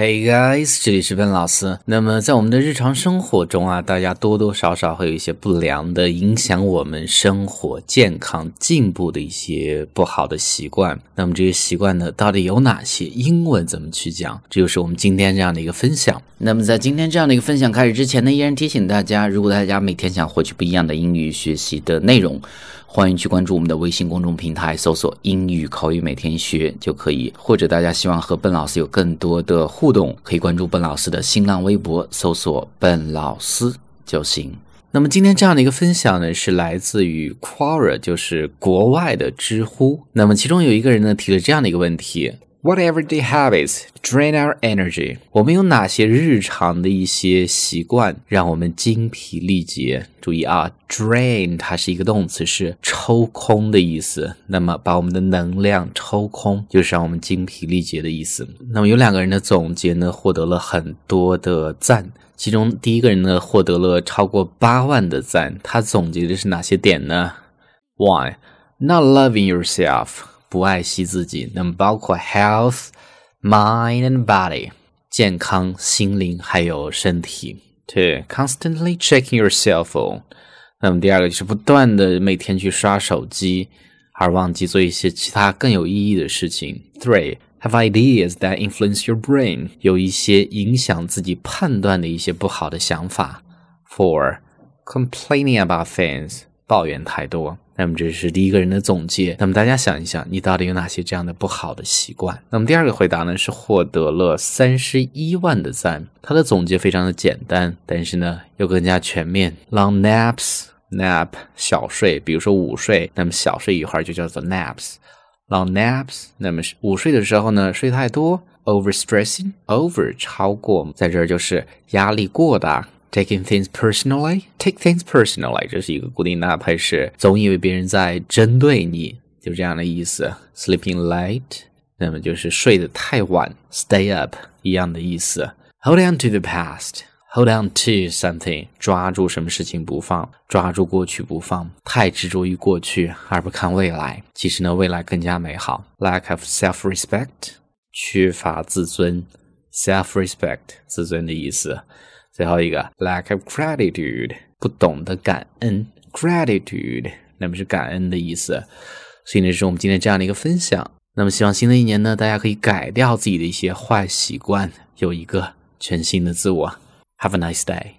Hey guys，这里是笨老师。那么在我们的日常生活中啊，大家多多少少会有一些不良的影响我们生活健康进步的一些不好的习惯。那么这些习惯呢，到底有哪些？英文怎么去讲？这就是我们今天这样的一个分享。那么在今天这样的一个分享开始之前呢，依然提醒大家，如果大家每天想获取不一样的英语学习的内容。欢迎去关注我们的微信公众平台，搜索“英语口语每天学”就可以。或者大家希望和笨老师有更多的互动，可以关注笨老师的新浪微博，搜索“笨老师”就行。那么今天这样的一个分享呢，是来自于 Quora，就是国外的知乎。那么其中有一个人呢提了这样的一个问题。What everyday habits drain our energy？我们有哪些日常的一些习惯让我们精疲力竭？注意啊，drain 它是一个动词，是抽空的意思。那么把我们的能量抽空，就是让我们精疲力竭的意思。那么有两个人的总结呢，获得了很多的赞。其中第一个人呢，获得了超过八万的赞。他总结的是哪些点呢？One, not loving yourself. 不爱惜自己，那么包括 health, mind and body，健康、心灵还有身体。对，constantly checking your cell phone。那么第二个就是不断的每天去刷手机，而忘记做一些其他更有意义的事情。Three, have ideas that influence your brain，有一些影响自己判断的一些不好的想法。Four, complaining about things，抱怨太多。 那么这是第一个人的总结。那么大家想一想，你到底有哪些这样的不好的习惯？那么第二个回答呢，是获得了三十一万的赞。他的总结非常的简单，但是呢又更加全面。Long naps, nap 小睡，比如说午睡，那么小睡一会儿就叫做 naps。Long naps，那么午睡的时候呢，睡太多，overstressing over 超过，在这儿就是压力过大。Taking things personally, take things personally，这是一个固定搭配，是总以为别人在针对你，就这样的意思。Sleeping late，那么就是睡得太晚。Stay up，一样的意思。Hold on to the past，hold on to something，抓住什么事情不放，抓住过去不放，太执着于过去而不看未来。其实呢，未来更加美好。Lack of self-respect，缺乏自尊。Self-respect，自尊的意思。最后一个，lack of gratitude，不懂得感恩，gratitude，那么是感恩的意思。所以呢，是我们今天这样的一个分享。那么，希望新的一年呢，大家可以改掉自己的一些坏习惯，有一个全新的自我。Have a nice day。